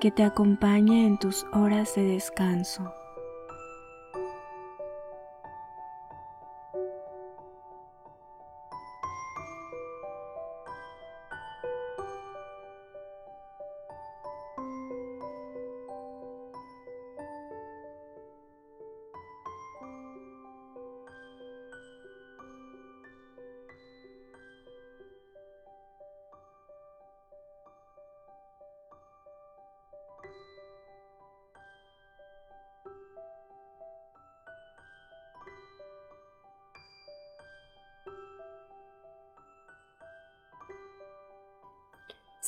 que te acompañe en tus horas de descanso.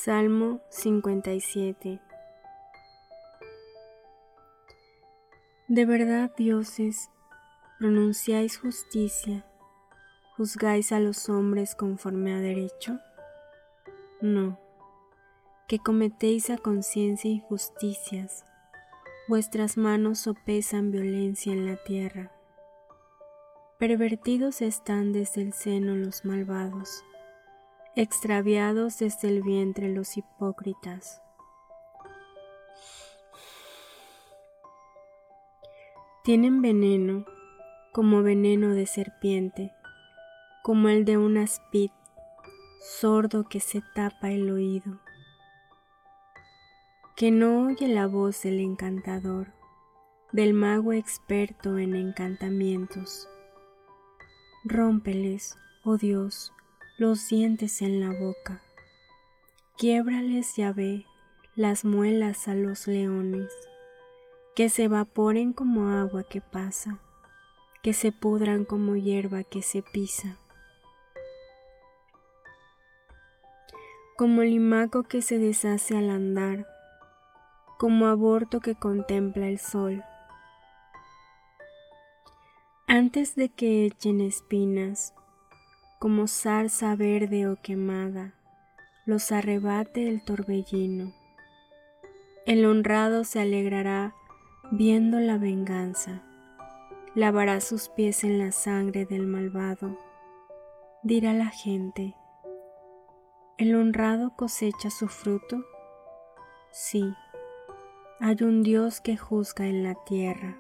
Salmo 57 De verdad, dioses, pronunciáis justicia, juzgáis a los hombres conforme a derecho? No, que cometéis a conciencia injusticias, vuestras manos sopesan violencia en la tierra. Pervertidos están desde el seno los malvados extraviados desde el vientre los hipócritas. Tienen veneno como veneno de serpiente, como el de un aspid, sordo que se tapa el oído, que no oye la voz del encantador, del mago experto en encantamientos. Rómpeles, oh Dios, los dientes en la boca. Quiebrales, ve las muelas a los leones, que se evaporen como agua que pasa, que se pudran como hierba que se pisa. Como limaco que se deshace al andar, como aborto que contempla el sol. Antes de que echen espinas, como zarza verde o quemada, los arrebate el torbellino. El honrado se alegrará viendo la venganza, lavará sus pies en la sangre del malvado. Dirá la gente, ¿el honrado cosecha su fruto? Sí, hay un Dios que juzga en la tierra.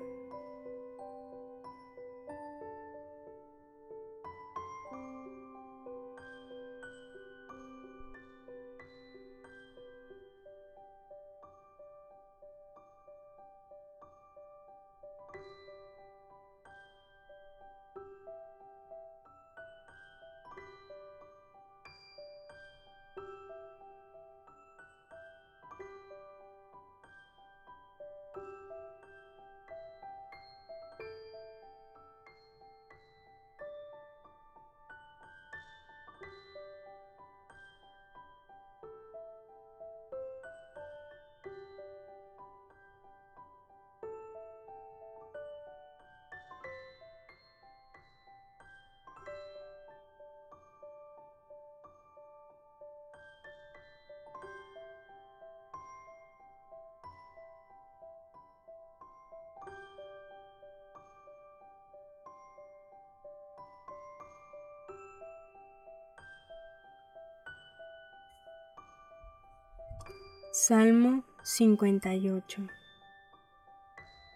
Salmo 58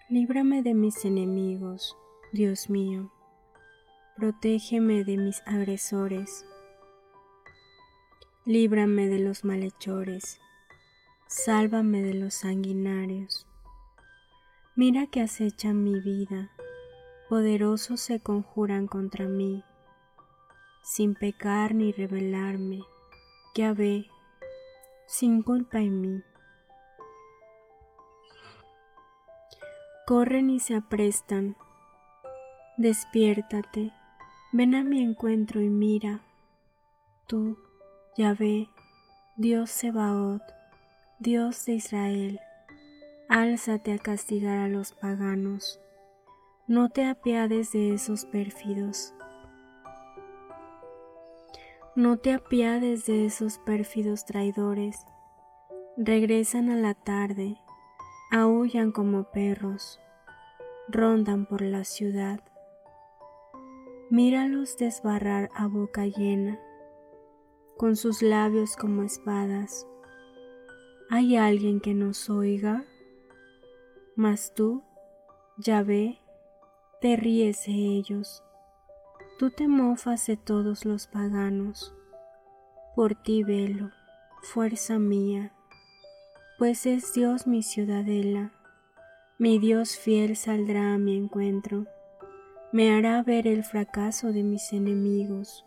Líbrame de mis enemigos, Dios mío, protégeme de mis agresores, líbrame de los malhechores, sálvame de los sanguinarios. Mira que acechan mi vida, poderosos se conjuran contra mí, sin pecar ni rebelarme, que ve, sin culpa en mí. Corren y se aprestan, despiértate, ven a mi encuentro y mira, tú, Yahvé, Dios Sebaot, Dios de Israel, álzate a castigar a los paganos, no te apiades de esos pérfidos. No te apiades de esos pérfidos traidores, regresan a la tarde, aullan como perros, rondan por la ciudad. Míralos desbarrar a boca llena, con sus labios como espadas ¿Hay alguien que nos oiga? Mas tú, ya ve, te ríes de ellos. Tú te mofas de todos los paganos. Por ti velo, fuerza mía, pues es Dios mi ciudadela. Mi Dios fiel saldrá a mi encuentro, me hará ver el fracaso de mis enemigos.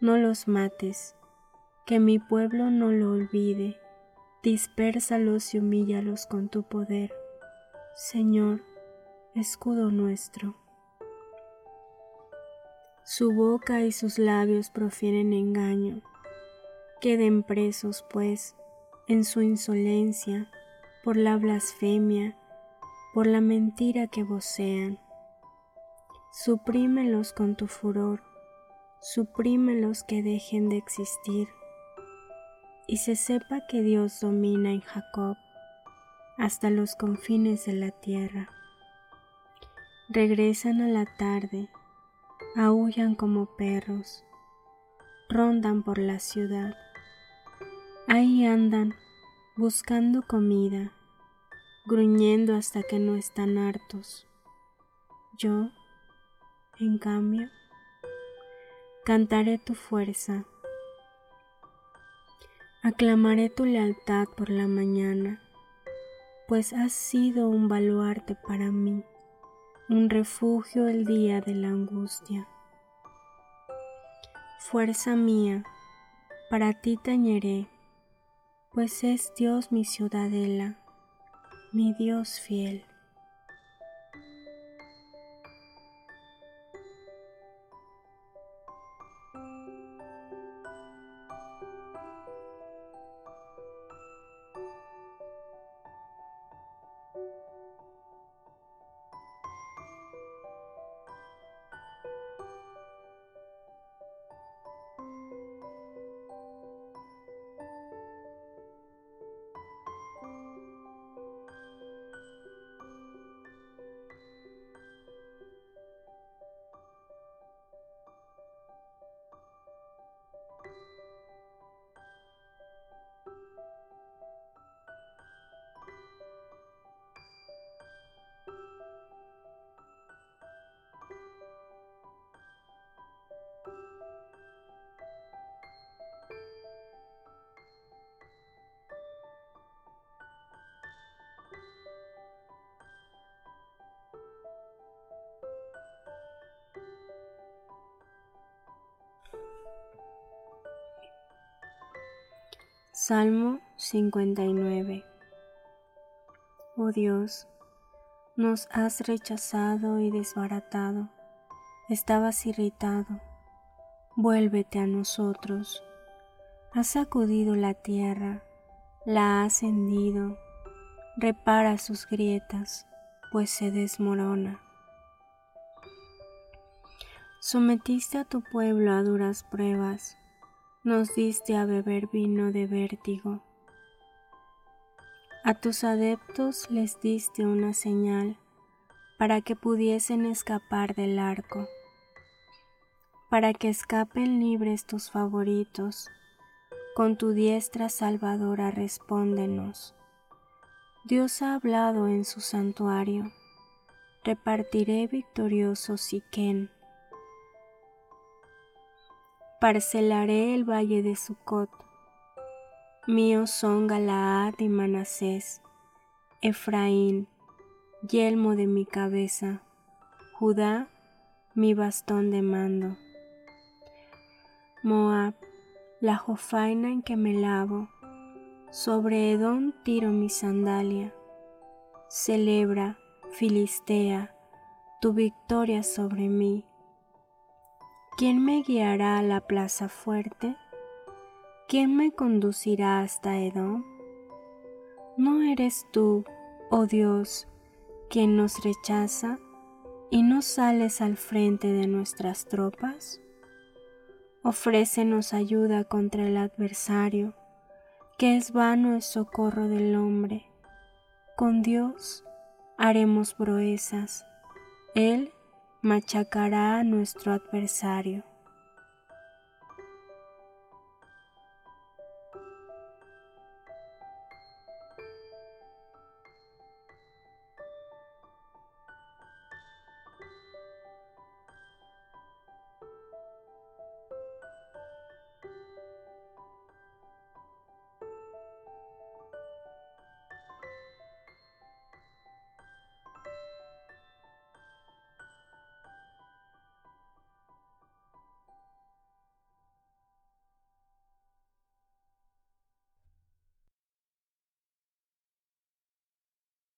No los mates, que mi pueblo no lo olvide Dispérsalos y humíllalos con tu poder, Señor, escudo nuestro. Su boca y sus labios profieren engaño. Queden presos, pues, en su insolencia, por la blasfemia, por la mentira que vocean. Suprímelos con tu furor, suprímelos que dejen de existir y se sepa que Dios domina en Jacob hasta los confines de la tierra. Regresan a la tarde, aullan como perros, rondan por la ciudad. Ahí andan buscando comida, gruñendo hasta que no están hartos. Yo, en cambio, cantaré tu fuerza Aclamaré tu lealtad por la mañana, pues has sido un baluarte para mí, un refugio el día de la angustia. Fuerza mía, para ti tañeré, pues es Dios mi ciudadela, mi Dios fiel. Salmo 59 Oh Dios, nos has rechazado y desbaratado, estabas irritado, vuélvete a nosotros. Has sacudido la tierra, la has hendido, repara sus grietas, pues se desmorona. Sometiste a tu pueblo a duras pruebas, nos diste a beber vino de vértigo. A tus adeptos les diste una señal para que pudiesen escapar del arco, para que escapen libres tus favoritos. Con tu diestra salvadora respóndenos. Dios ha hablado en su santuario. Repartiré victorioso Siquén parcelaré el valle de Sucot Míos son Galaad y Manasés, Efraín, yelmo de mi cabeza, Judá, mi bastón de mando. Moab, la jofaina en que me lavo, sobre Edom tiro mi sandalia. Celebra, Filistea, tu victoria sobre mí. ¿Quién me guiará a la plaza fuerte? ¿quién me conducirá hasta Edom? ¿No eres tú, oh Dios, quien nos rechaza y no sales al frente de nuestras tropas? Ofrécenos ayuda contra el adversario, que es vano el socorro del hombre. Con Dios haremos proezas, Él machacará a nuestro adversario.